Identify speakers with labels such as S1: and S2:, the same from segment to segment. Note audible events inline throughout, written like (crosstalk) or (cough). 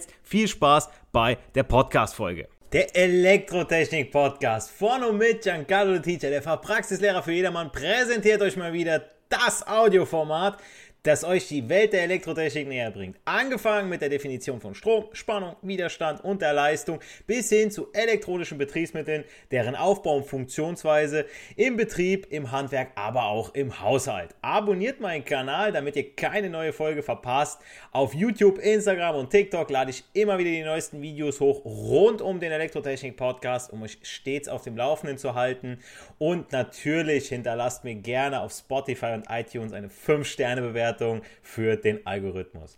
S1: jetzt viel Spaß bei der Podcast-Folge. Der Elektrotechnik-Podcast von und mit Giancarlo Teacher, der Fachpraxislehrer für jedermann, präsentiert euch mal wieder das Audioformat, das euch die Welt der Elektrotechnik näher bringt. Angefangen mit der Definition von Strom, Spannung, Widerstand und der Leistung bis hin zu elektronischen Betriebsmitteln, deren Aufbau und Funktionsweise im Betrieb, im Handwerk, aber auch im Haushalt. Abonniert meinen Kanal, damit ihr keine neue Folge verpasst. Auf YouTube, Instagram und TikTok lade ich immer wieder die neuesten Videos hoch rund um den Elektrotechnik Podcast, um euch stets auf dem Laufenden zu halten. Und natürlich hinterlasst mir gerne auf Spotify und iTunes eine 5-Sterne-Bewertung Bewertung für den Algorithmus.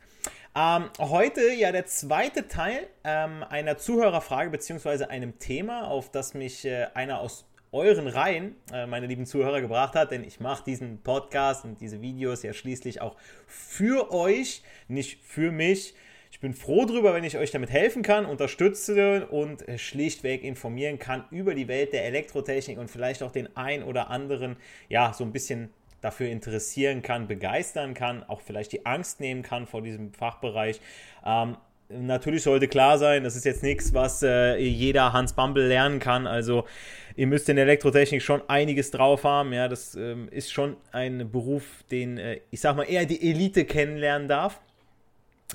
S1: Ähm, heute ja der zweite Teil ähm, einer Zuhörerfrage bzw. einem Thema, auf das mich äh, einer aus euren Reihen, äh, meine lieben Zuhörer, gebracht hat, denn ich mache diesen Podcast und diese Videos ja schließlich auch für euch, nicht für mich. Ich bin froh darüber, wenn ich euch damit helfen kann, unterstütze und schlichtweg informieren kann über die Welt der Elektrotechnik und vielleicht auch den ein oder anderen, ja, so ein bisschen dafür interessieren kann, begeistern kann, auch vielleicht die Angst nehmen kann vor diesem Fachbereich. Ähm, natürlich sollte klar sein, das ist jetzt nichts, was äh, jeder Hans Bumble lernen kann. Also ihr müsst in Elektrotechnik schon einiges drauf haben. Ja, das ähm, ist schon ein Beruf, den äh, ich sag mal eher die Elite kennenlernen darf.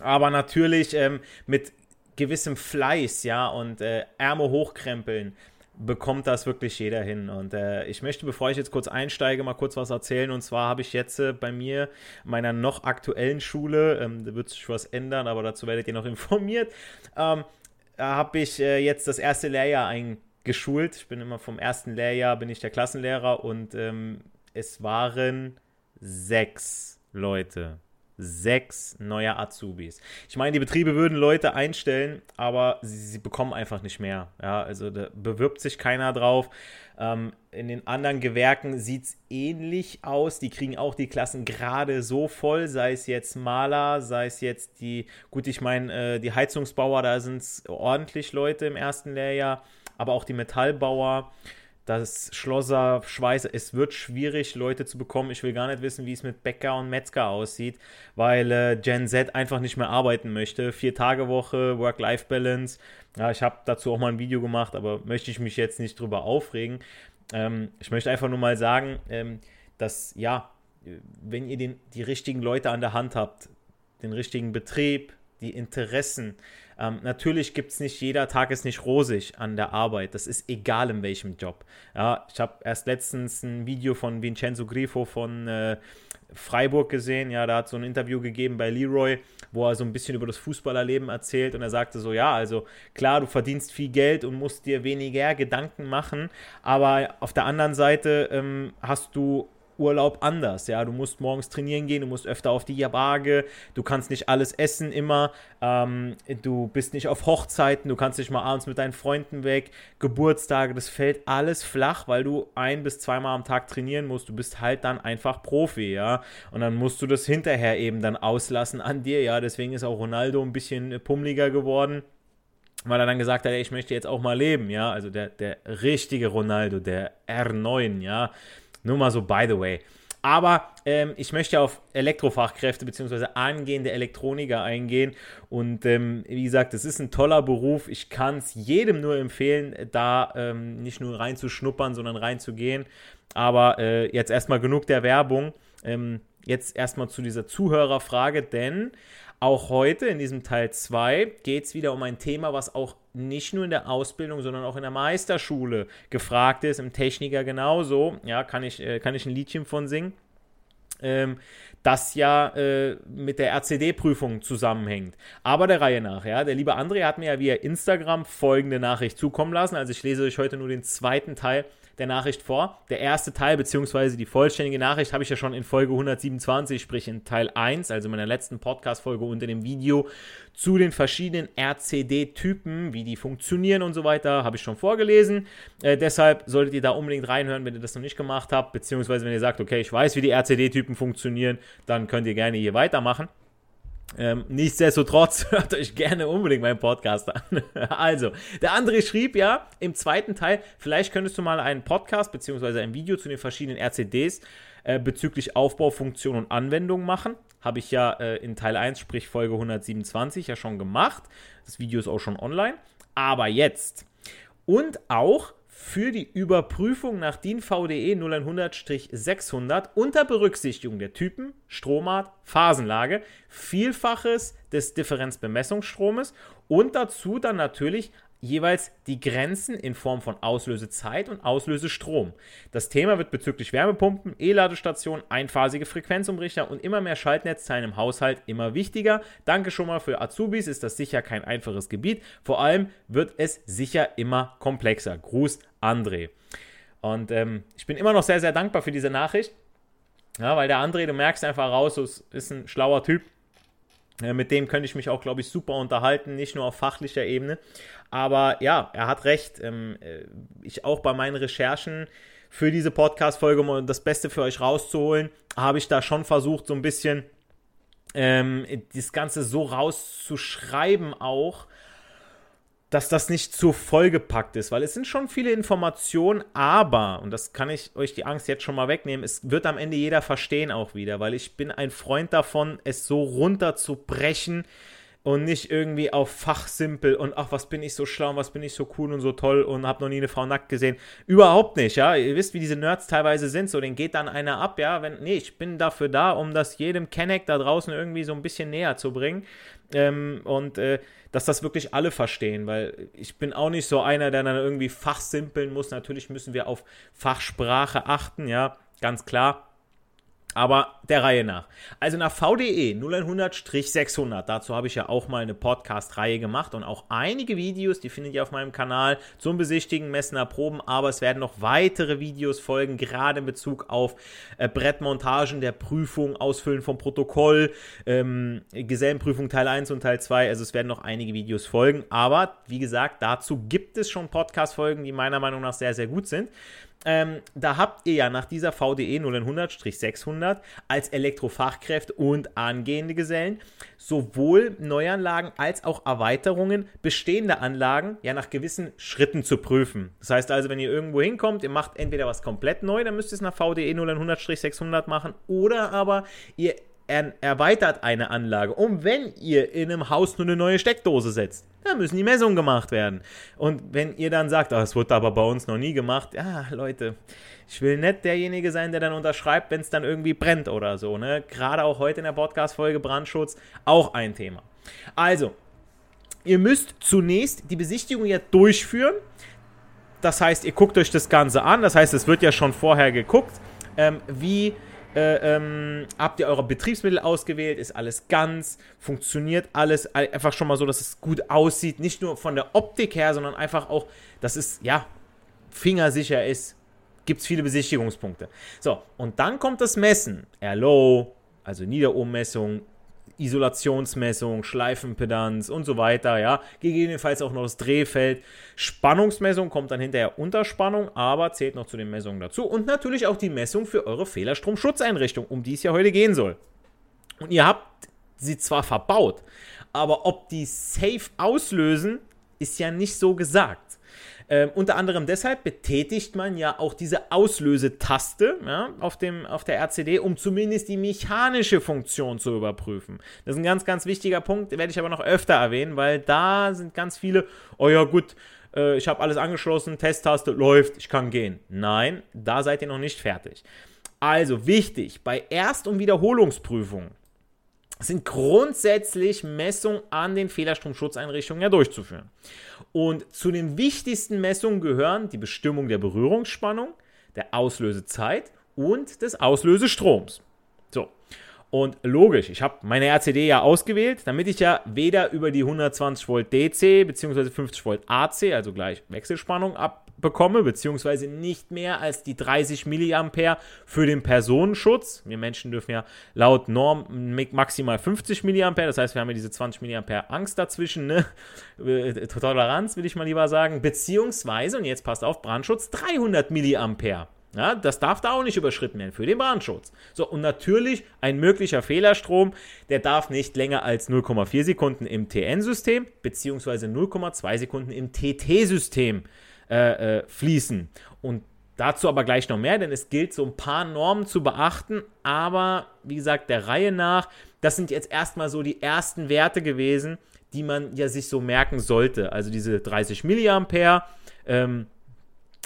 S1: Aber natürlich ähm, mit gewissem Fleiß, ja, und äh, Ärmel hochkrempeln bekommt das wirklich jeder hin. Und äh, ich möchte, bevor ich jetzt kurz einsteige, mal kurz was erzählen. Und zwar habe ich jetzt äh, bei mir, meiner noch aktuellen Schule, ähm, da wird sich was ändern, aber dazu werdet ihr noch (laughs) informiert, ähm, habe ich äh, jetzt das erste Lehrjahr eingeschult. Ich bin immer vom ersten Lehrjahr, bin ich der Klassenlehrer und ähm, es waren sechs Leute sechs neue Azubis. Ich meine, die Betriebe würden Leute einstellen, aber sie, sie bekommen einfach nicht mehr. Ja, also da bewirbt sich keiner drauf. Ähm, in den anderen Gewerken sieht es ähnlich aus. Die kriegen auch die Klassen gerade so voll, sei es jetzt Maler, sei es jetzt die, gut, ich meine, äh, die Heizungsbauer, da sind es ordentlich Leute im ersten Lehrjahr, aber auch die Metallbauer das Schlosser, Schweißer, es wird schwierig, Leute zu bekommen. Ich will gar nicht wissen, wie es mit Bäcker und Metzger aussieht, weil äh, Gen Z einfach nicht mehr arbeiten möchte. Vier Tage Woche, Work-Life-Balance. Ja, ich habe dazu auch mal ein Video gemacht, aber möchte ich mich jetzt nicht drüber aufregen. Ähm, ich möchte einfach nur mal sagen, ähm, dass ja, wenn ihr den, die richtigen Leute an der Hand habt, den richtigen Betrieb, die Interessen, ähm, natürlich gibt es nicht, jeder Tag ist nicht rosig an der Arbeit. Das ist egal in welchem Job. Ja, ich habe erst letztens ein Video von Vincenzo Grifo von äh, Freiburg gesehen. Ja, da hat so ein Interview gegeben bei Leroy, wo er so ein bisschen über das Fußballerleben erzählt und er sagte so, ja, also klar, du verdienst viel Geld und musst dir weniger Gedanken machen, aber auf der anderen Seite ähm, hast du Urlaub anders. Ja, du musst morgens trainieren gehen, du musst öfter auf die Waage, du kannst nicht alles essen immer, ähm, du bist nicht auf Hochzeiten, du kannst nicht mal abends mit deinen Freunden weg, Geburtstage, das fällt alles flach, weil du ein bis zweimal am Tag trainieren musst. Du bist halt dann einfach Profi, ja, und dann musst du das hinterher eben dann auslassen an dir, ja. Deswegen ist auch Ronaldo ein bisschen pummeliger geworden weil er dann gesagt hat, ey, ich möchte jetzt auch mal leben, ja, also der, der richtige Ronaldo, der R9, ja, nur mal so by the way. Aber ähm, ich möchte auf Elektrofachkräfte bzw. angehende Elektroniker eingehen. Und ähm, wie gesagt, es ist ein toller Beruf. Ich kann es jedem nur empfehlen, da ähm, nicht nur reinzuschnuppern, sondern reinzugehen. Aber äh, jetzt erstmal genug der Werbung. Ähm, jetzt erstmal zu dieser Zuhörerfrage, denn auch heute in diesem Teil 2 geht es wieder um ein Thema, was auch nicht nur in der Ausbildung, sondern auch in der Meisterschule gefragt ist, im Techniker genauso. Ja, kann ich, äh, kann ich ein Liedchen von singen. ähm, das ja äh, mit der RCD-Prüfung zusammenhängt. Aber der Reihe nach, ja. Der liebe André hat mir ja via Instagram folgende Nachricht zukommen lassen. Also ich lese euch heute nur den zweiten Teil der Nachricht vor. Der erste Teil, beziehungsweise die vollständige Nachricht, habe ich ja schon in Folge 127, sprich in Teil 1, also meiner letzten Podcast-Folge unter dem Video zu den verschiedenen RCD-Typen, wie die funktionieren und so weiter, habe ich schon vorgelesen. Äh, deshalb solltet ihr da unbedingt reinhören, wenn ihr das noch nicht gemacht habt, beziehungsweise wenn ihr sagt, okay, ich weiß, wie die RCD-Typen funktionieren, dann könnt ihr gerne hier weitermachen. Ähm, nichtsdestotrotz (laughs) hört euch gerne unbedingt meinen Podcast an. (laughs) also, der André schrieb ja im zweiten Teil, vielleicht könntest du mal einen Podcast bzw. ein Video zu den verschiedenen RCDs äh, bezüglich Aufbau, Funktion und Anwendung machen. Habe ich ja äh, in Teil 1, sprich Folge 127, ja schon gemacht. Das Video ist auch schon online. Aber jetzt. Und auch für die Überprüfung nach DIN VDE 0100-600 unter Berücksichtigung der Typen, Stromart, Phasenlage, Vielfaches des Differenzbemessungsstromes und dazu dann natürlich jeweils die Grenzen in Form von Auslösezeit und Auslösestrom. Das Thema wird bezüglich Wärmepumpen, E-Ladestationen, einphasige Frequenzumrichter und immer mehr Schaltnetzteilen im Haushalt immer wichtiger. Danke schon mal für Azubis, ist das sicher kein einfaches Gebiet. Vor allem wird es sicher immer komplexer. Gruß, André. Und ähm, ich bin immer noch sehr, sehr dankbar für diese Nachricht. Ja, weil der André, du merkst einfach raus, ist ein schlauer Typ. Äh, mit dem könnte ich mich auch, glaube ich, super unterhalten, nicht nur auf fachlicher Ebene. Aber ja, er hat recht. Ähm, äh, ich auch bei meinen Recherchen für diese Podcast-Folge, um das Beste für euch rauszuholen, habe ich da schon versucht, so ein bisschen ähm, das Ganze so rauszuschreiben auch, dass das nicht zu vollgepackt ist, weil es sind schon viele Informationen, aber, und das kann ich euch die Angst jetzt schon mal wegnehmen, es wird am Ende jeder verstehen auch wieder, weil ich bin ein Freund davon, es so runterzubrechen, und nicht irgendwie auf Fachsimpel und ach, was bin ich so schlau, was bin ich so cool und so toll und hab noch nie eine Frau nackt gesehen. Überhaupt nicht, ja. Ihr wisst, wie diese Nerds teilweise sind, so, den geht dann einer ab, ja. Wenn, nee, ich bin dafür da, um das jedem Kenneck da draußen irgendwie so ein bisschen näher zu bringen. Ähm, und äh, dass das wirklich alle verstehen, weil ich bin auch nicht so einer, der dann irgendwie fachsimpeln muss. Natürlich müssen wir auf Fachsprache achten, ja, ganz klar. Aber der Reihe nach. Also nach VDE 0100-600, dazu habe ich ja auch mal eine Podcast-Reihe gemacht und auch einige Videos, die findet ihr auf meinem Kanal zum Besichtigen, Messen, Erproben, aber es werden noch weitere Videos folgen, gerade in Bezug auf äh, Brettmontagen der Prüfung, Ausfüllen vom Protokoll, ähm, Gesellenprüfung Teil 1 und Teil 2, also es werden noch einige Videos folgen, aber wie gesagt, dazu gibt es schon Podcast-Folgen, die meiner Meinung nach sehr, sehr gut sind. Ähm, da habt ihr ja nach dieser VDE 0100-600 als Elektrofachkräfte und angehende Gesellen sowohl Neuanlagen als auch Erweiterungen bestehender Anlagen ja nach gewissen Schritten zu prüfen. Das heißt also, wenn ihr irgendwo hinkommt, ihr macht entweder was komplett neu, dann müsst ihr es nach VDE 0100-600 machen oder aber ihr er erweitert eine Anlage. Und wenn ihr in einem Haus nur eine neue Steckdose setzt, dann müssen die Messungen gemacht werden. Und wenn ihr dann sagt, oh, das wurde aber bei uns noch nie gemacht, ja, Leute, ich will nicht derjenige sein, der dann unterschreibt, wenn es dann irgendwie brennt oder so. Ne? Gerade auch heute in der Podcast-Folge Brandschutz auch ein Thema. Also, ihr müsst zunächst die Besichtigung ja durchführen. Das heißt, ihr guckt euch das Ganze an. Das heißt, es wird ja schon vorher geguckt, ähm, wie äh, ähm, habt ihr eure Betriebsmittel ausgewählt? Ist alles ganz? Funktioniert alles? Einfach schon mal so, dass es gut aussieht. Nicht nur von der Optik her, sondern einfach auch, dass es, ja, fingersicher ist. Gibt es viele Besichtigungspunkte. So, und dann kommt das Messen. RLO, also Niederohmmessung, Isolationsmessung, Schleifenpedanz und so weiter, ja. Gegebenenfalls auch noch das Drehfeld. Spannungsmessung kommt dann hinterher Unterspannung, aber zählt noch zu den Messungen dazu. Und natürlich auch die Messung für eure Fehlerstromschutzeinrichtung, um die es ja heute gehen soll. Und ihr habt sie zwar verbaut, aber ob die safe auslösen, ist ja nicht so gesagt. Ähm, unter anderem deshalb betätigt man ja auch diese Auslösetaste ja, auf, dem, auf der RCD, um zumindest die mechanische Funktion zu überprüfen. Das ist ein ganz, ganz wichtiger Punkt, werde ich aber noch öfter erwähnen, weil da sind ganz viele, oh ja gut, äh, ich habe alles angeschlossen, Testtaste läuft, ich kann gehen. Nein, da seid ihr noch nicht fertig. Also wichtig, bei Erst- und Wiederholungsprüfungen sind grundsätzlich Messungen an den Fehlerstromschutzeinrichtungen ja durchzuführen. Und zu den wichtigsten Messungen gehören die Bestimmung der Berührungsspannung, der Auslösezeit und des Auslösestroms. Und logisch, ich habe meine RCD ja ausgewählt, damit ich ja weder über die 120 Volt DC bzw. 50 Volt AC, also gleich Wechselspannung, abbekomme, beziehungsweise nicht mehr als die 30 mA für den Personenschutz. Wir Menschen dürfen ja laut Norm maximal 50 mA, das heißt, wir haben ja diese 20 mA Angst dazwischen, ne? Äh, Toleranz, will ich mal lieber sagen, beziehungsweise, und jetzt passt auf, Brandschutz 300 mA. Ja, das darf da auch nicht überschritten werden für den Brandschutz. So, und natürlich ein möglicher Fehlerstrom, der darf nicht länger als 0,4 Sekunden im TN-System beziehungsweise 0,2 Sekunden im TT-System äh, äh, fließen. Und dazu aber gleich noch mehr, denn es gilt so ein paar Normen zu beachten, aber wie gesagt, der Reihe nach, das sind jetzt erstmal so die ersten Werte gewesen, die man ja sich so merken sollte. Also diese 30 Milliampere, ähm,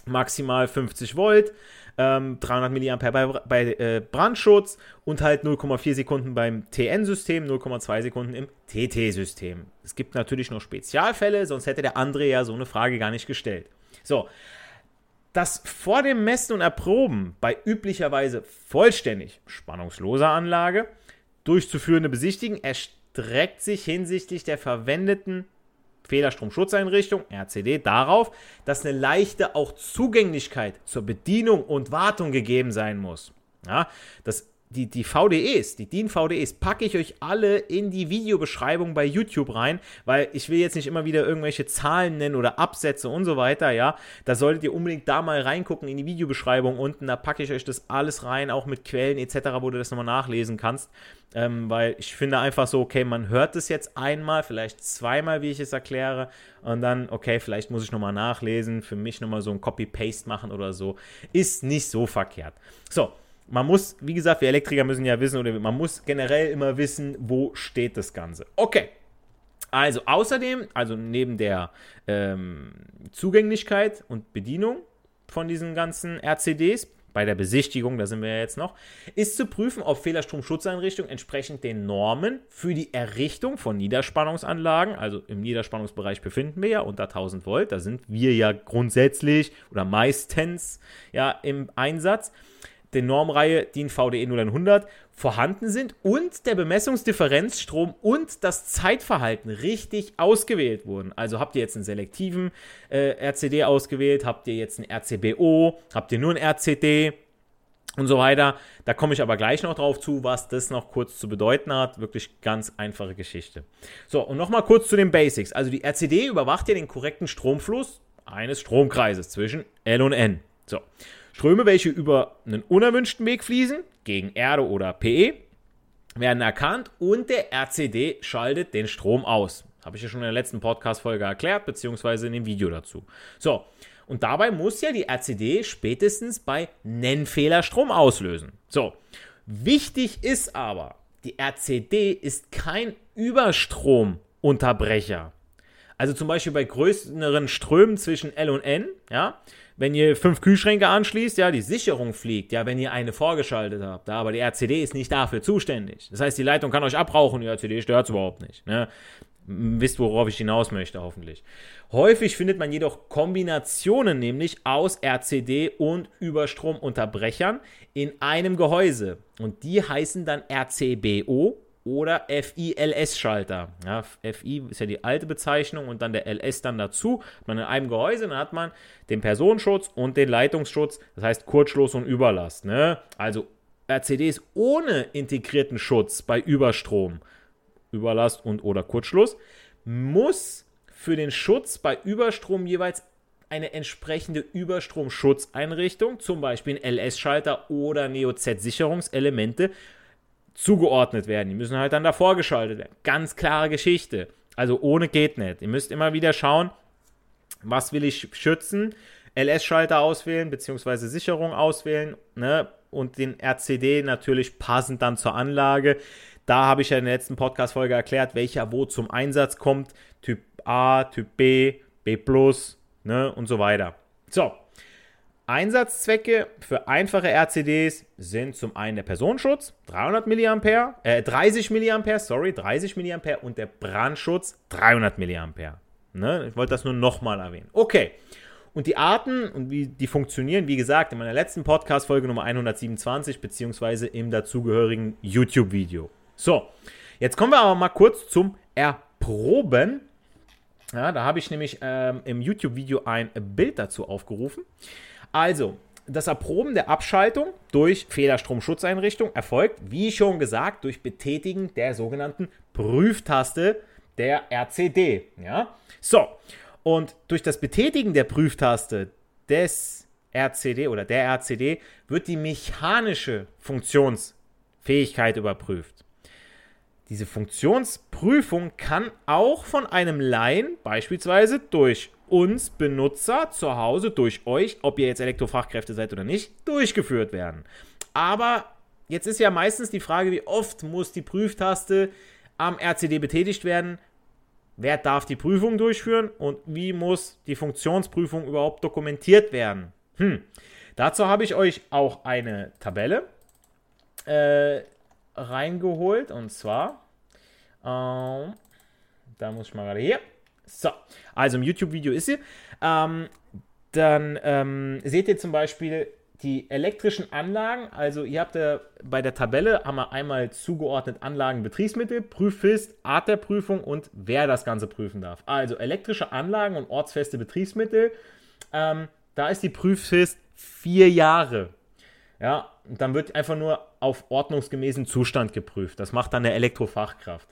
S1: maximal 50 Volt, ähm, 300 mA bei, bei äh, Brandschutz und halt 0,4 Sekunden beim TN-System, 0,2 Sekunden im TT-System. Es gibt natürlich noch Spezialfälle, sonst hätte der André ja so eine Frage gar nicht gestellt. So, das vor dem Messen und Erproben bei üblicherweise vollständig spannungsloser Anlage durchzuführende Besichtigen erstreckt sich hinsichtlich der verwendeten Fehlerstromschutzeinrichtung, RCD, darauf, dass eine leichte auch Zugänglichkeit zur Bedienung und Wartung gegeben sein muss. Ja, das die, die VDEs, die DIN VDEs, packe ich euch alle in die Videobeschreibung bei YouTube rein, weil ich will jetzt nicht immer wieder irgendwelche Zahlen nennen oder Absätze und so weiter, ja. Da solltet ihr unbedingt da mal reingucken in die Videobeschreibung unten, da packe ich euch das alles rein, auch mit Quellen etc., wo du das nochmal nachlesen kannst. Ähm, weil ich finde einfach so, okay, man hört es jetzt einmal, vielleicht zweimal, wie ich es erkläre, und dann, okay, vielleicht muss ich nochmal nachlesen, für mich nochmal so ein Copy-Paste machen oder so. Ist nicht so verkehrt. So, man muss, wie gesagt, wir Elektriker müssen ja wissen, oder man muss generell immer wissen, wo steht das Ganze. Okay. Also außerdem, also neben der ähm, Zugänglichkeit und Bedienung von diesen ganzen RCDs, bei der Besichtigung, da sind wir ja jetzt noch, ist zu prüfen, ob Fehlerstromschutzeinrichtungen entsprechend den Normen für die Errichtung von Niederspannungsanlagen, also im Niederspannungsbereich befinden wir ja unter 1000 Volt, da sind wir ja grundsätzlich oder meistens ja im Einsatz, der Normreihe DIN VDE 0100 vorhanden sind und der Bemessungsdifferenzstrom und das Zeitverhalten richtig ausgewählt wurden. Also habt ihr jetzt einen selektiven äh, RCD ausgewählt, habt ihr jetzt einen RCBO, habt ihr nur einen RCD und so weiter. Da komme ich aber gleich noch drauf zu, was das noch kurz zu bedeuten hat. Wirklich ganz einfache Geschichte. So, und nochmal kurz zu den Basics. Also die RCD überwacht ja den korrekten Stromfluss eines Stromkreises zwischen L und N. So. Ströme, welche über einen unerwünschten Weg fließen, gegen Erde oder PE, werden erkannt und der RCD schaltet den Strom aus. Habe ich ja schon in der letzten Podcast-Folge erklärt, beziehungsweise in dem Video dazu. So, und dabei muss ja die RCD spätestens bei Nennfehler Strom auslösen. So, wichtig ist aber, die RCD ist kein Überstromunterbrecher. Also zum Beispiel bei größeren Strömen zwischen L und N, ja, wenn ihr fünf Kühlschränke anschließt, ja, die Sicherung fliegt, ja, wenn ihr eine vorgeschaltet habt, ja, aber die RCD ist nicht dafür zuständig. Das heißt, die Leitung kann euch abrauchen, die RCD stört es überhaupt nicht. Ne? Wisst, worauf ich hinaus möchte, hoffentlich. Häufig findet man jedoch Kombinationen nämlich aus RCD und Überstromunterbrechern in einem Gehäuse. Und die heißen dann RCBO oder FI-LS-Schalter. Ja, FI ist ja die alte Bezeichnung und dann der LS dann dazu. Man in einem Gehäuse, dann hat man den Personenschutz und den Leitungsschutz, das heißt Kurzschluss und Überlast. Ne? Also RCDs ohne integrierten Schutz bei Überstrom, Überlast und oder Kurzschluss, muss für den Schutz bei Überstrom jeweils eine entsprechende Überstromschutzeinrichtung, zum Beispiel ein LS-Schalter oder Neo-Z-Sicherungselemente, zugeordnet werden. Die müssen halt dann davor geschaltet werden. Ganz klare Geschichte. Also ohne geht nicht. Ihr müsst immer wieder schauen, was will ich schützen. LS-Schalter auswählen, beziehungsweise Sicherung auswählen ne? und den RCD natürlich passend dann zur Anlage. Da habe ich ja in der letzten Podcast-Folge erklärt, welcher wo zum Einsatz kommt. Typ A, Typ B, B, ne? und so weiter. So, Einsatzzwecke für einfache RCDs sind zum einen der Personenschutz, 300 mA, äh, 30 mA, sorry, 30 mA und der Brandschutz, 300 mA. Ne? Ich wollte das nur nochmal erwähnen. Okay. Und die Arten und wie die funktionieren, wie gesagt, in meiner letzten Podcast-Folge Nummer 127, beziehungsweise im dazugehörigen YouTube-Video. So, jetzt kommen wir aber mal kurz zum Erproben. Ja, da habe ich nämlich ähm, im YouTube-Video ein Bild dazu aufgerufen. Also, das Erproben der Abschaltung durch Fehlerstromschutzeinrichtung erfolgt, wie schon gesagt, durch Betätigen der sogenannten Prüftaste der RCD. Ja? So, und durch das Betätigen der Prüftaste des RCD oder der RCD wird die mechanische Funktionsfähigkeit überprüft. Diese Funktionsprüfung kann auch von einem Laien, beispielsweise durch uns Benutzer zu Hause, durch euch, ob ihr jetzt Elektrofachkräfte seid oder nicht, durchgeführt werden. Aber jetzt ist ja meistens die Frage, wie oft muss die Prüftaste am RCD betätigt werden? Wer darf die Prüfung durchführen und wie muss die Funktionsprüfung überhaupt dokumentiert werden? Hm. Dazu habe ich euch auch eine Tabelle äh, reingeholt und zwar, ähm, da muss ich mal gerade hier. So, also im YouTube-Video ist sie. Ähm, dann ähm, seht ihr zum Beispiel die elektrischen Anlagen. Also ihr habt ja bei der Tabelle haben wir einmal zugeordnet Anlagen, Betriebsmittel, Prüffrist, Art der Prüfung und wer das Ganze prüfen darf. Also elektrische Anlagen und ortsfeste Betriebsmittel. Ähm, da ist die Prüffrist vier Jahre. Ja, dann wird einfach nur auf ordnungsgemäßen Zustand geprüft. Das macht dann der Elektrofachkraft.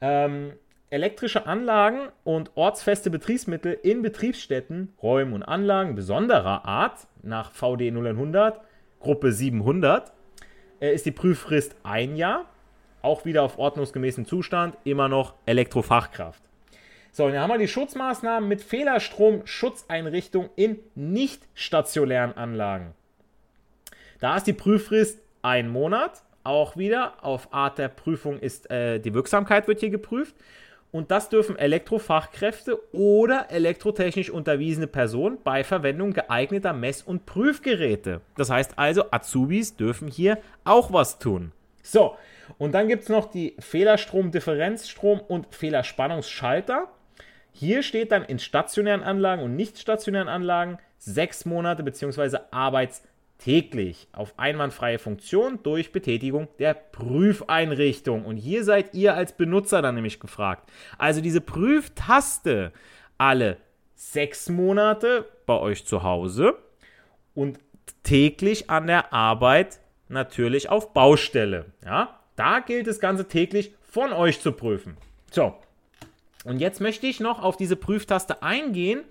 S1: Ähm, elektrische Anlagen und ortsfeste Betriebsmittel in Betriebsstätten, Räumen und Anlagen besonderer Art nach VD 0100, Gruppe 700, äh, ist die Prüffrist ein Jahr. Auch wieder auf ordnungsgemäßen Zustand, immer noch Elektrofachkraft. So, und dann haben wir die Schutzmaßnahmen mit Fehlerstrom-Schutzeinrichtung in nicht stationären Anlagen. Da ist die Prüffrist ein Monat. Auch wieder auf Art der Prüfung ist äh, die Wirksamkeit wird hier geprüft. Und das dürfen Elektrofachkräfte oder elektrotechnisch unterwiesene Personen bei Verwendung geeigneter Mess- und Prüfgeräte. Das heißt also, Azubis dürfen hier auch was tun. So, und dann gibt es noch die Fehlerstrom, Differenzstrom und Fehlerspannungsschalter. Hier steht dann in stationären Anlagen und nicht stationären Anlagen sechs Monate bzw. Arbeits- täglich auf einwandfreie Funktion durch Betätigung der Prüfeinrichtung. Und hier seid ihr als Benutzer dann nämlich gefragt. Also diese Prüftaste alle sechs Monate bei euch zu Hause und täglich an der Arbeit natürlich auf Baustelle. Ja, da gilt das Ganze täglich von euch zu prüfen. So, und jetzt möchte ich noch auf diese Prüftaste eingehen,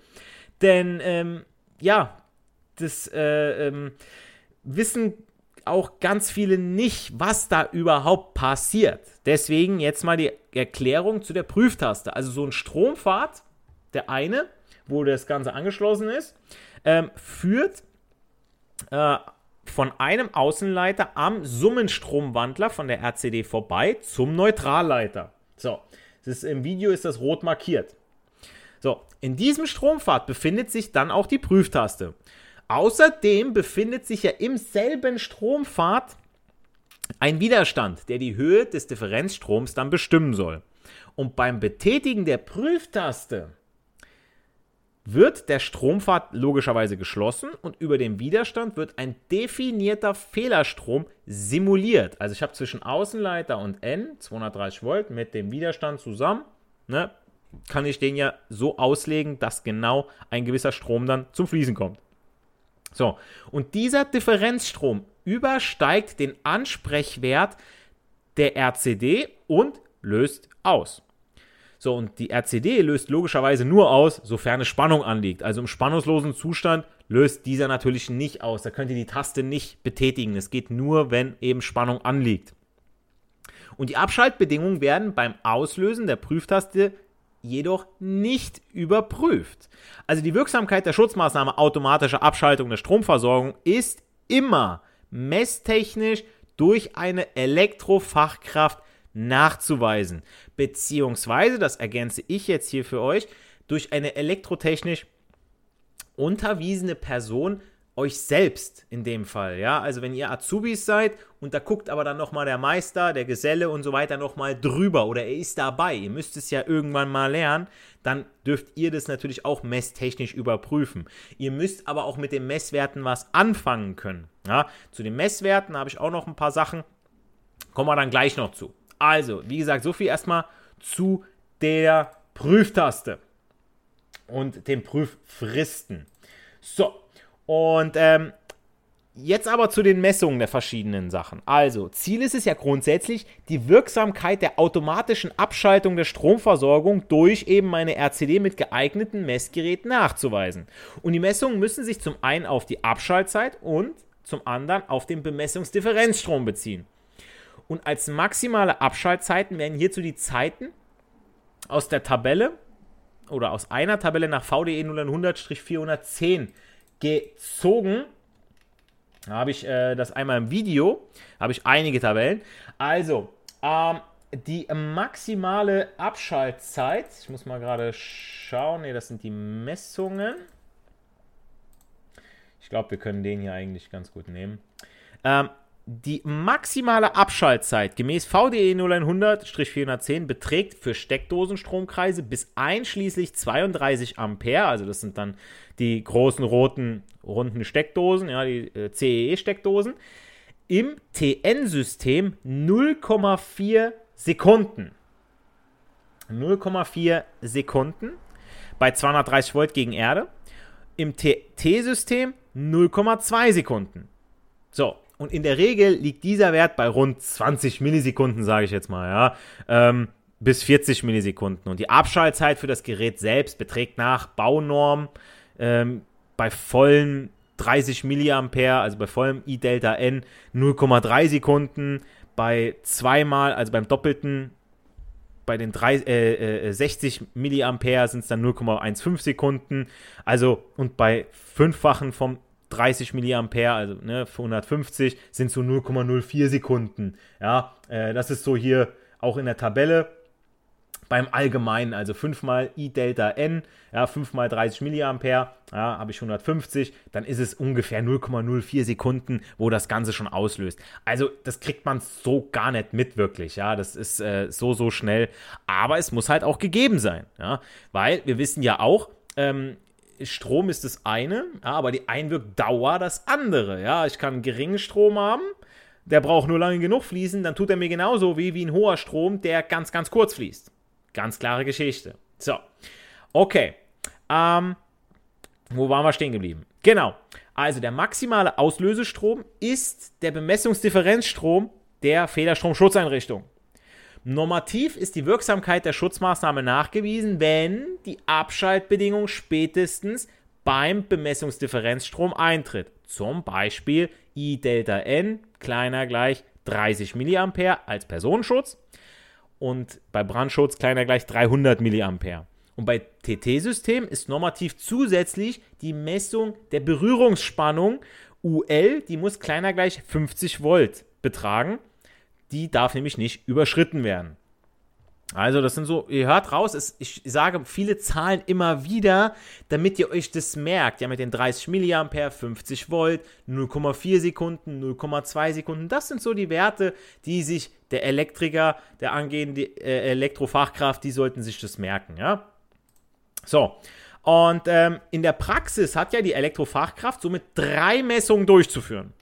S1: denn ähm, ja, das äh, ähm, wissen auch ganz viele nicht, was da überhaupt passiert. Deswegen jetzt mal die Erklärung zu der Prüftaste. Also so ein Strompfad, der eine, wo das Ganze angeschlossen ist, ähm, führt äh, von einem Außenleiter am Summenstromwandler von der RCD vorbei zum Neutralleiter. So, ist, im Video ist das rot markiert. So, in diesem Strompfad befindet sich dann auch die Prüftaste. Außerdem befindet sich ja im selben Strompfad ein Widerstand, der die Höhe des Differenzstroms dann bestimmen soll. Und beim Betätigen der Prüftaste wird der Strompfad logischerweise geschlossen und über dem Widerstand wird ein definierter Fehlerstrom simuliert. Also ich habe zwischen Außenleiter und N 230 Volt mit dem Widerstand zusammen, ne, kann ich den ja so auslegen, dass genau ein gewisser Strom dann zum Fließen kommt. So, und dieser Differenzstrom übersteigt den Ansprechwert der RCD und löst aus. So, und die RCD löst logischerweise nur aus, sofern eine Spannung anliegt. Also im spannungslosen Zustand löst dieser natürlich nicht aus. Da könnt ihr die Taste nicht betätigen. Es geht nur, wenn eben Spannung anliegt. Und die Abschaltbedingungen werden beim Auslösen der Prüftaste jedoch nicht überprüft. Also die Wirksamkeit der Schutzmaßnahme automatische Abschaltung der Stromversorgung ist immer messtechnisch durch eine Elektrofachkraft nachzuweisen. Beziehungsweise, das ergänze ich jetzt hier für euch, durch eine elektrotechnisch unterwiesene Person euch selbst in dem Fall, ja, also wenn ihr Azubis seid und da guckt aber dann nochmal der Meister, der Geselle und so weiter nochmal drüber oder er ist dabei, ihr müsst es ja irgendwann mal lernen, dann dürft ihr das natürlich auch messtechnisch überprüfen. Ihr müsst aber auch mit den Messwerten was anfangen können, ja, zu den Messwerten habe ich auch noch ein paar Sachen, kommen wir dann gleich noch zu. Also, wie gesagt, so viel erstmal zu der Prüftaste und den Prüffristen. So, und ähm, jetzt aber zu den Messungen der verschiedenen Sachen. Also, Ziel ist es ja grundsätzlich, die Wirksamkeit der automatischen Abschaltung der Stromversorgung durch eben meine RCD mit geeigneten Messgeräten nachzuweisen. Und die Messungen müssen sich zum einen auf die Abschaltzeit und zum anderen auf den Bemessungsdifferenzstrom beziehen. Und als maximale Abschaltzeiten werden hierzu die Zeiten aus der Tabelle oder aus einer Tabelle nach VDE 0100-410 gezogen. Da habe ich äh, das einmal im Video, habe ich einige Tabellen. Also, ähm, die maximale Abschaltzeit, ich muss mal gerade schauen, ne, das sind die Messungen. Ich glaube, wir können den hier eigentlich ganz gut nehmen. Ähm, die maximale Abschaltzeit gemäß VDE 0100-410 beträgt für Steckdosenstromkreise bis einschließlich 32 Ampere, also das sind dann die großen roten runden Steckdosen, ja, die äh, CEE-Steckdosen, im TN-System 0,4 Sekunden. 0,4 Sekunden bei 230 Volt gegen Erde. Im TT-System 0,2 Sekunden. So, und in der Regel liegt dieser Wert bei rund 20 Millisekunden, sage ich jetzt mal, ja. Ähm, bis 40 Millisekunden. Und die Abschaltzeit für das Gerät selbst beträgt nach Baunorm ähm, bei vollen 30 Milliampere, also bei vollem I-Delta N, 0,3 Sekunden. Bei zweimal, also beim doppelten, bei den drei, äh, äh, 60 Milliampere sind es dann 0,15 Sekunden. Also, und bei fünffachen vom 30 Milliampere, also ne, 150, sind so 0,04 Sekunden. Ja, äh, das ist so hier auch in der Tabelle beim Allgemeinen, also 5 mal I Delta N, ja, 5 mal 30 Milliampere, ja, habe ich 150, dann ist es ungefähr 0,04 Sekunden, wo das Ganze schon auslöst. Also das kriegt man so gar nicht mit wirklich, ja, das ist äh, so, so schnell, aber es muss halt auch gegeben sein, ja, weil wir wissen ja auch, ähm, Strom ist das eine, ja, aber die Einwirkdauer das andere. Ja, ich kann geringen Strom haben, der braucht nur lange genug fließen, dann tut er mir genauso weh wie ein hoher Strom, der ganz, ganz kurz fließt. Ganz klare Geschichte. So, okay. Ähm, wo waren wir stehen geblieben? Genau. Also der maximale Auslösestrom ist der Bemessungsdifferenzstrom der Federstromschutzeinrichtung. Normativ ist die Wirksamkeit der Schutzmaßnahme nachgewiesen, wenn die Abschaltbedingung spätestens beim Bemessungsdifferenzstrom eintritt. Zum Beispiel I Delta N kleiner gleich 30 mA als Personenschutz und bei Brandschutz kleiner gleich 300 mA. Und bei TT-System ist normativ zusätzlich die Messung der Berührungsspannung UL, die muss kleiner gleich 50 Volt betragen die darf nämlich nicht überschritten werden. Also, das sind so, ihr hört raus, es, ich sage viele Zahlen immer wieder, damit ihr euch das merkt. Ja, mit den 30 mA, 50 Volt, 0,4 Sekunden, 0,2 Sekunden. Das sind so die Werte, die sich der Elektriker, der angehende äh, Elektrofachkraft, die sollten sich das merken. Ja, so. Und ähm, in der Praxis hat ja die Elektrofachkraft somit drei Messungen durchzuführen.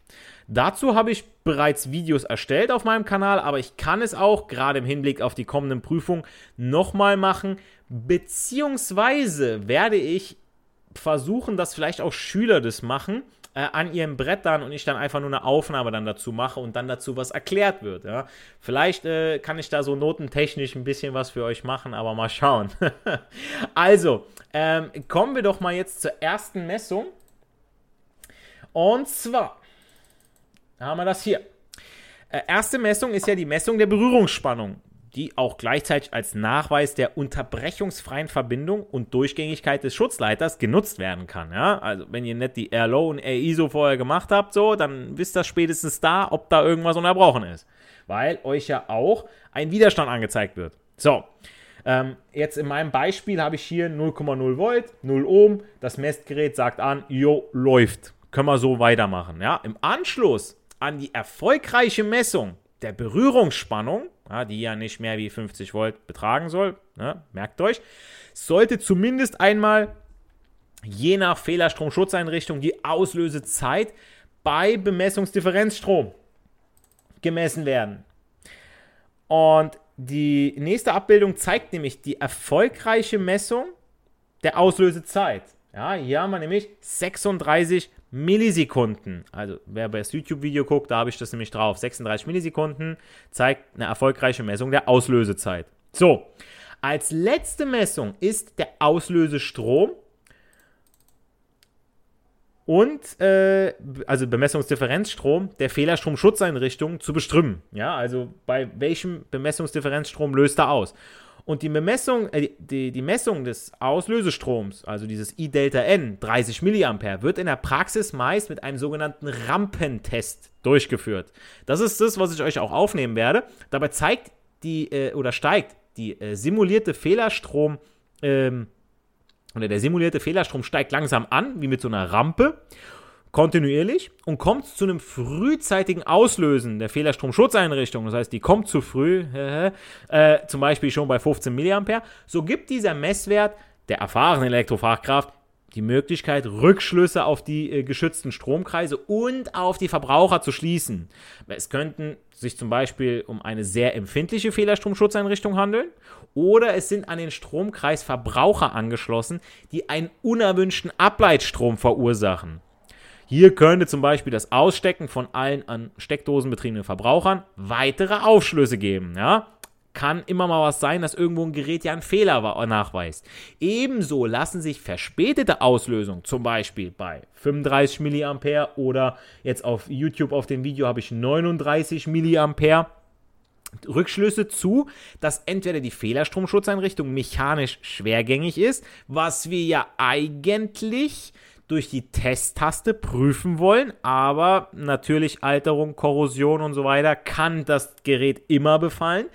S1: Dazu habe ich bereits Videos erstellt auf meinem Kanal, aber ich kann es auch, gerade im Hinblick auf die kommenden Prüfungen, nochmal machen. Beziehungsweise werde ich versuchen, dass vielleicht auch Schüler das machen äh, an ihren Brettern und ich dann einfach nur eine Aufnahme dann dazu mache und dann dazu was erklärt wird. Ja. Vielleicht äh, kann ich da so notentechnisch ein bisschen was für euch machen, aber mal schauen. (laughs) also, ähm, kommen wir doch mal jetzt zur ersten Messung. Und zwar da haben wir das hier. Äh, erste Messung ist ja die Messung der Berührungsspannung, die auch gleichzeitig als Nachweis der unterbrechungsfreien Verbindung und Durchgängigkeit des Schutzleiters genutzt werden kann. Ja? Also wenn ihr nicht die RLO und RISO vorher gemacht habt, so, dann wisst ihr spätestens da, ob da irgendwas unterbrochen ist. Weil euch ja auch ein Widerstand angezeigt wird. So, ähm, jetzt in meinem Beispiel habe ich hier 0,0 Volt, 0 Ohm. Das Messgerät sagt an, jo, läuft. können wir so weitermachen. Ja? Im Anschluss an die erfolgreiche Messung der Berührungsspannung, die ja nicht mehr wie 50 Volt betragen soll, ne, merkt euch, sollte zumindest einmal je nach Fehlerstromschutzeinrichtung die Auslösezeit bei Bemessungsdifferenzstrom gemessen werden. Und die nächste Abbildung zeigt nämlich die erfolgreiche Messung der Auslösezeit. Ja, hier haben wir nämlich 36 Millisekunden. Also wer bei das YouTube-Video guckt, da habe ich das nämlich drauf. 36 Millisekunden zeigt eine erfolgreiche Messung der Auslösezeit. So, als letzte Messung ist der Auslösestrom und äh, also Bemessungsdifferenzstrom der Fehlerstromschutzeinrichtung zu bestimmen. Ja, also bei welchem Bemessungsdifferenzstrom löst er aus? Und die Bemessung, äh, die, die Messung des Auslösestroms, also dieses I Delta N, 30 mA, wird in der Praxis meist mit einem sogenannten Rampentest durchgeführt. Das ist das, was ich euch auch aufnehmen werde. Dabei zeigt die äh, oder steigt die äh, simulierte Fehlerstrom ähm, oder der simulierte Fehlerstrom steigt langsam an, wie mit so einer Rampe, kontinuierlich und kommt zu einem frühzeitigen Auslösen der Fehlerstromschutzeinrichtung. Das heißt, die kommt zu früh, äh, zum Beispiel schon bei 15 mA. So gibt dieser Messwert der erfahrenen Elektrofachkraft die Möglichkeit, Rückschlüsse auf die äh, geschützten Stromkreise und auf die Verbraucher zu schließen. Es könnten sich zum Beispiel um eine sehr empfindliche Fehlerstromschutzeinrichtung handeln oder es sind an den Stromkreis Verbraucher angeschlossen, die einen unerwünschten Ableitstrom verursachen. Hier könnte zum Beispiel das Ausstecken von allen an Steckdosen betriebenen Verbrauchern weitere Aufschlüsse geben. Ja? kann immer mal was sein, dass irgendwo ein Gerät ja einen Fehler nachweist. Ebenso lassen sich verspätete Auslösungen, zum Beispiel bei 35 mA oder jetzt auf YouTube auf dem Video habe ich 39 mA, Rückschlüsse zu, dass entweder die Fehlerstromschutzeinrichtung mechanisch schwergängig ist, was wir ja eigentlich durch die Testtaste prüfen wollen, aber natürlich Alterung, Korrosion und so weiter kann das Gerät immer befallen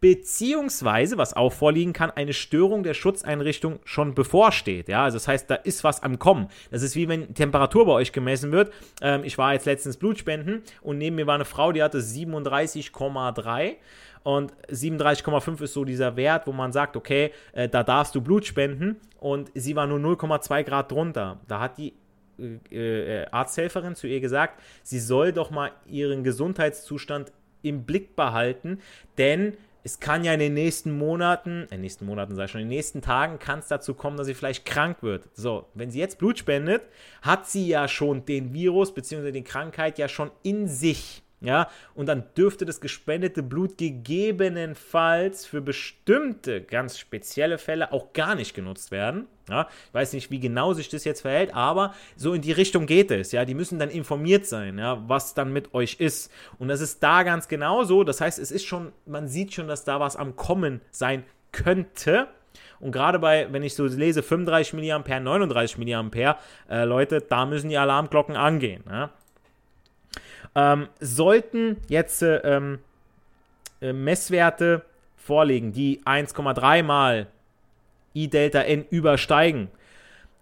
S1: beziehungsweise, was auch vorliegen kann, eine Störung der Schutzeinrichtung schon bevorsteht. Ja, also das heißt, da ist was am Kommen. Das ist wie wenn Temperatur bei euch gemessen wird. Ähm, ich war jetzt letztens Blutspenden und neben mir war eine Frau, die hatte 37,3 und 37,5 ist so dieser Wert, wo man sagt, okay, äh, da darfst du Blut spenden und sie war nur 0,2 Grad drunter. Da hat die äh, äh, Arzthelferin zu ihr gesagt, sie soll doch mal ihren Gesundheitszustand im Blick behalten, denn es kann ja in den nächsten Monaten, in den nächsten Monaten sei schon, in den nächsten Tagen kann es dazu kommen, dass sie vielleicht krank wird. So, wenn sie jetzt Blut spendet, hat sie ja schon den Virus bzw. die Krankheit ja schon in sich. Ja, und dann dürfte das gespendete Blut gegebenenfalls für bestimmte ganz spezielle Fälle auch gar nicht genutzt werden. Ja, ich weiß nicht, wie genau sich das jetzt verhält, aber so in die Richtung geht es. Ja, die müssen dann informiert sein, ja, was dann mit euch ist. Und das ist da ganz genauso. Das heißt, es ist schon, man sieht schon, dass da was am Kommen sein könnte. Und gerade bei, wenn ich so lese, 35 mA, 39 mA, äh, Leute, da müssen die Alarmglocken angehen. Ja. Ähm, sollten jetzt äh, ähm, äh, Messwerte vorliegen, die 1,3 mal I Delta N übersteigen,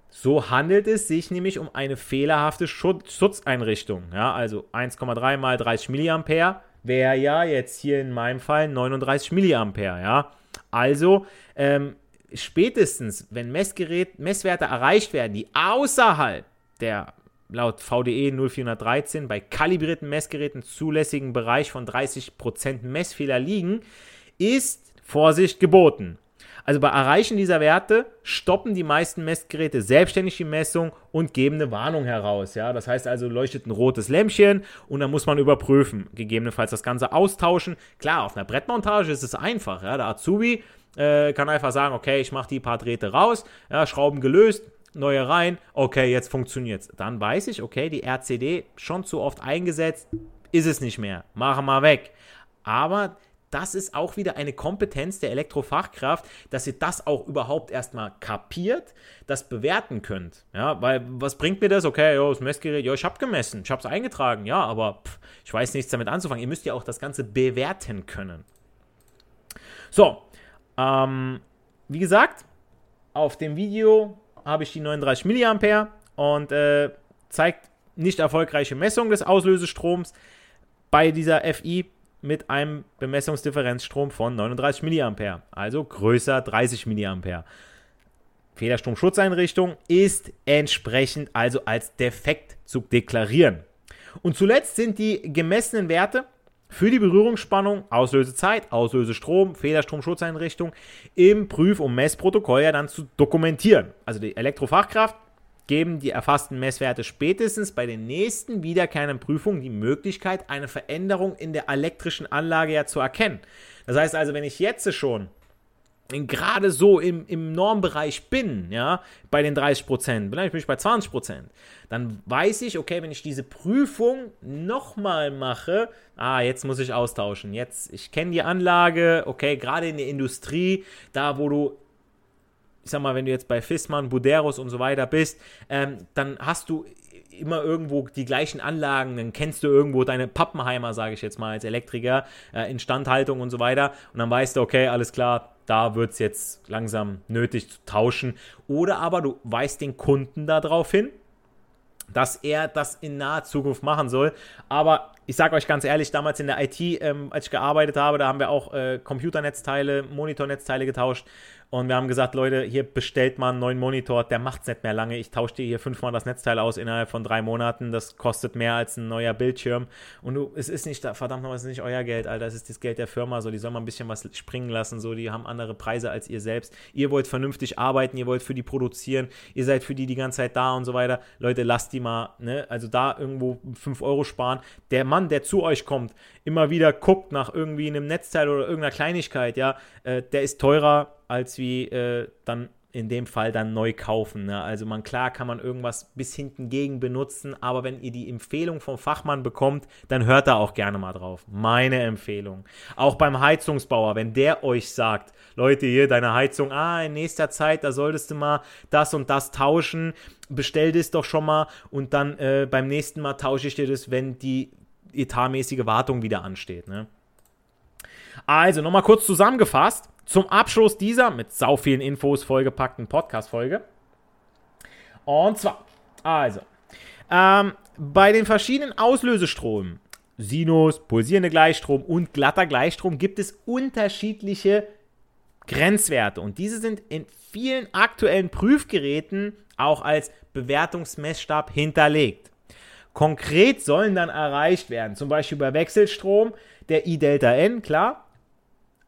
S1: so handelt es sich nämlich um eine fehlerhafte Schutz Schutzeinrichtung. Ja, also 1,3 mal 30 mA wäre ja jetzt hier in meinem Fall 39 mA. Ja, also ähm, spätestens, wenn Messgerät, Messwerte erreicht werden, die außerhalb der laut VDE 0413 bei kalibrierten Messgeräten zulässigen Bereich von 30% Messfehler liegen, ist Vorsicht geboten. Also bei Erreichen dieser Werte stoppen die meisten Messgeräte selbstständig die Messung und geben eine Warnung heraus. Ja? Das heißt also, leuchtet ein rotes Lämpchen und dann muss man überprüfen. Gegebenenfalls das Ganze austauschen. Klar, auf einer Brettmontage ist es einfach. Ja? Der Azubi äh, kann einfach sagen, okay, ich mache die paar Drähte raus, ja, Schrauben gelöst, neue rein, okay, jetzt funktioniert es. Dann weiß ich, okay, die RCD schon zu oft eingesetzt, ist es nicht mehr. Mache mal weg. Aber das ist auch wieder eine Kompetenz der Elektrofachkraft, dass ihr das auch überhaupt erstmal kapiert, das bewerten könnt. Ja, weil was bringt mir das? Okay, jo, das Messgerät, ja, ich habe gemessen, ich habe es eingetragen, ja, aber pff, ich weiß nichts damit anzufangen. Ihr müsst ja auch das Ganze bewerten können. So, ähm, wie gesagt, auf dem Video habe ich die 39 mA und äh, zeigt nicht erfolgreiche Messung des Auslösestroms bei dieser FI mit einem Bemessungsdifferenzstrom von 39 mA, also größer 30 mA. Fehlerstromschutzeinrichtung ist entsprechend also als defekt zu deklarieren. Und zuletzt sind die gemessenen Werte für die Berührungsspannung, Auslösezeit, Auslösestrom, Fehlerstromschutzeinrichtung im Prüf- und Messprotokoll ja dann zu dokumentieren. Also die Elektrofachkraft geben die erfassten Messwerte spätestens bei den nächsten wiederkehrenden Prüfungen die Möglichkeit, eine Veränderung in der elektrischen Anlage ja zu erkennen. Das heißt also, wenn ich jetzt schon gerade so im, im Normbereich bin, ja, bei den 30 Prozent, vielleicht bin ich bei 20 Prozent, dann weiß ich, okay, wenn ich diese Prüfung nochmal mache, ah, jetzt muss ich austauschen, jetzt, ich kenne die Anlage, okay, gerade in der Industrie, da wo du ich sag mal, wenn du jetzt bei Fissmann, Buderos und so weiter bist, ähm, dann hast du immer irgendwo die gleichen Anlagen, dann kennst du irgendwo deine Pappenheimer, sage ich jetzt mal als Elektriker, äh, Instandhaltung und so weiter. Und dann weißt du, okay, alles klar, da wird es jetzt langsam nötig zu tauschen. Oder aber du weist den Kunden darauf hin, dass er das in naher Zukunft machen soll. Aber ich sage euch ganz ehrlich, damals in der IT, ähm, als ich gearbeitet habe, da haben wir auch äh, Computernetzteile, Monitornetzteile getauscht. Und wir haben gesagt, Leute, hier bestellt mal einen neuen Monitor, der macht es nicht mehr lange. Ich tausche dir hier fünfmal das Netzteil aus innerhalb von drei Monaten. Das kostet mehr als ein neuer Bildschirm. Und du, es ist nicht, verdammt nochmal, es ist nicht euer Geld, Alter. Es ist das Geld der Firma. So, die soll mal ein bisschen was springen lassen. So, die haben andere Preise als ihr selbst. Ihr wollt vernünftig arbeiten, ihr wollt für die produzieren, ihr seid für die die ganze Zeit da und so weiter. Leute, lasst die mal, ne? Also da irgendwo 5 Euro sparen. Der Mann, der zu euch kommt, immer wieder guckt nach irgendwie einem Netzteil oder irgendeiner Kleinigkeit, ja, äh, der ist teurer als wie äh, dann in dem Fall dann neu kaufen. Ne? Also man klar kann man irgendwas bis hinten gegen benutzen, aber wenn ihr die Empfehlung vom Fachmann bekommt, dann hört da auch gerne mal drauf. Meine Empfehlung. Auch beim Heizungsbauer, wenn der euch sagt, Leute, hier deine Heizung, ah, in nächster Zeit, da solltest du mal das und das tauschen, bestell das doch schon mal und dann äh, beim nächsten Mal tausche ich dir das, wenn die etatmäßige Wartung wieder ansteht. Ne? Also nochmal kurz zusammengefasst zum Abschluss dieser mit sau vielen Infos vollgepackten Podcast-Folge. Und zwar, also, ähm, bei den verschiedenen Auslösestromen, Sinus, pulsierende Gleichstrom und glatter Gleichstrom, gibt es unterschiedliche Grenzwerte. Und diese sind in vielen aktuellen Prüfgeräten auch als Bewertungsmessstab hinterlegt. Konkret sollen dann erreicht werden, zum Beispiel bei Wechselstrom, der I-Delta N, klar,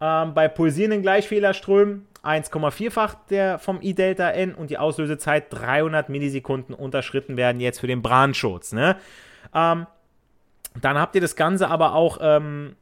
S1: ähm, bei pulsierenden Gleichfehlerströmen 1,4-fach der vom I-Delta N und die Auslösezeit 300 Millisekunden unterschritten werden jetzt für den Brandschutz. Ne? Ähm, dann habt ihr das Ganze aber auch, ähm,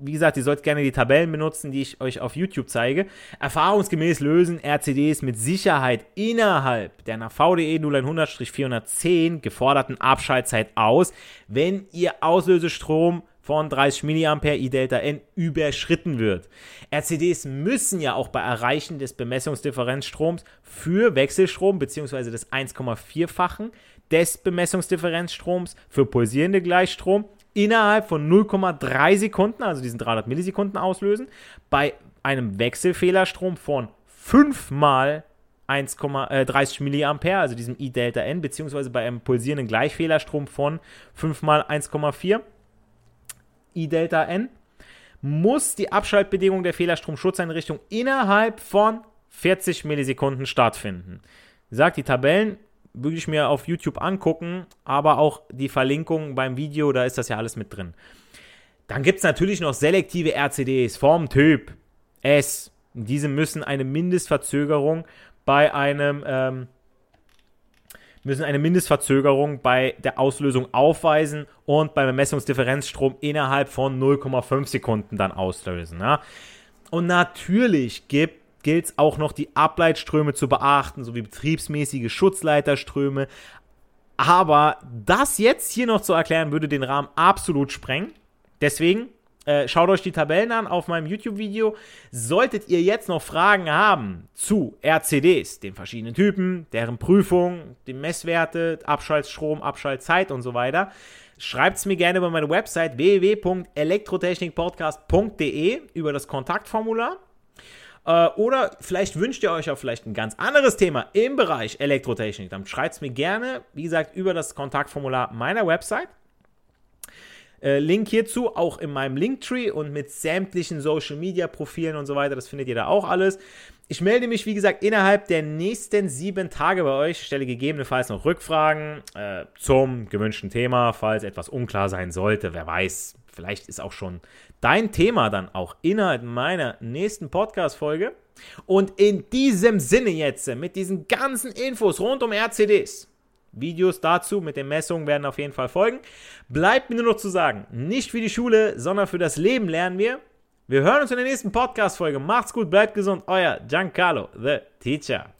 S1: wie gesagt, ihr sollt gerne die Tabellen benutzen, die ich euch auf YouTube zeige. Erfahrungsgemäß lösen RCDs mit Sicherheit innerhalb der nach VDE 0100-410 geforderten Abschaltzeit aus, wenn ihr Auslösestrom von 30 mA I-Delta N überschritten wird. RCDs müssen ja auch bei Erreichen des Bemessungsdifferenzstroms für Wechselstrom bzw. des 1,4-fachen des Bemessungsdifferenzstroms für pulsierende Gleichstrom innerhalb von 0,3 Sekunden, also diesen 300 Millisekunden auslösen. Bei einem Wechselfehlerstrom von 5 mal 1, äh, 30 mA, also diesem I-Delta N, beziehungsweise bei einem pulsierenden Gleichfehlerstrom von 5 mal 1,4 I Delta N, muss die Abschaltbedingung der Fehlerstromschutzeinrichtung innerhalb von 40 Millisekunden stattfinden. Gesagt, die Tabellen würde ich mir auf YouTube angucken, aber auch die Verlinkung beim Video, da ist das ja alles mit drin. Dann gibt es natürlich noch selektive RCDs vom Typ S. Diese müssen eine Mindestverzögerung bei einem ähm, müssen eine Mindestverzögerung bei der Auslösung aufweisen und beim Ermessungsdifferenzstrom innerhalb von 0,5 Sekunden dann auslösen. Ja. Und natürlich gilt es auch noch die Ableitströme zu beachten, sowie betriebsmäßige Schutzleiterströme. Aber das jetzt hier noch zu erklären, würde den Rahmen absolut sprengen. Deswegen äh, schaut euch die Tabellen an auf meinem YouTube-Video. Solltet ihr jetzt noch Fragen haben zu RCDs, den verschiedenen Typen, deren Prüfung, die Messwerte, Abschaltstrom, Abschaltzeit und so weiter, schreibt es mir gerne über meine Website www.elektrotechnikpodcast.de über das Kontaktformular. Äh, oder vielleicht wünscht ihr euch auch vielleicht ein ganz anderes Thema im Bereich Elektrotechnik. Dann schreibt es mir gerne, wie gesagt, über das Kontaktformular meiner Website. Äh, Link hierzu auch in meinem Linktree und mit sämtlichen Social Media Profilen und so weiter. Das findet ihr da auch alles. Ich melde mich, wie gesagt, innerhalb der nächsten sieben Tage bei euch, stelle gegebenenfalls noch Rückfragen äh, zum gewünschten Thema, falls etwas unklar sein sollte. Wer weiß, vielleicht ist auch schon dein Thema dann auch innerhalb meiner nächsten Podcast-Folge. Und in diesem Sinne jetzt, mit diesen ganzen Infos rund um RCDs, Videos dazu mit den Messungen werden auf jeden Fall folgen. Bleibt mir nur noch zu sagen, nicht für die Schule, sondern für das Leben lernen wir. Wir hören uns in der nächsten Podcast-Folge. Macht's gut, bleibt gesund. Euer Giancarlo, the Teacher.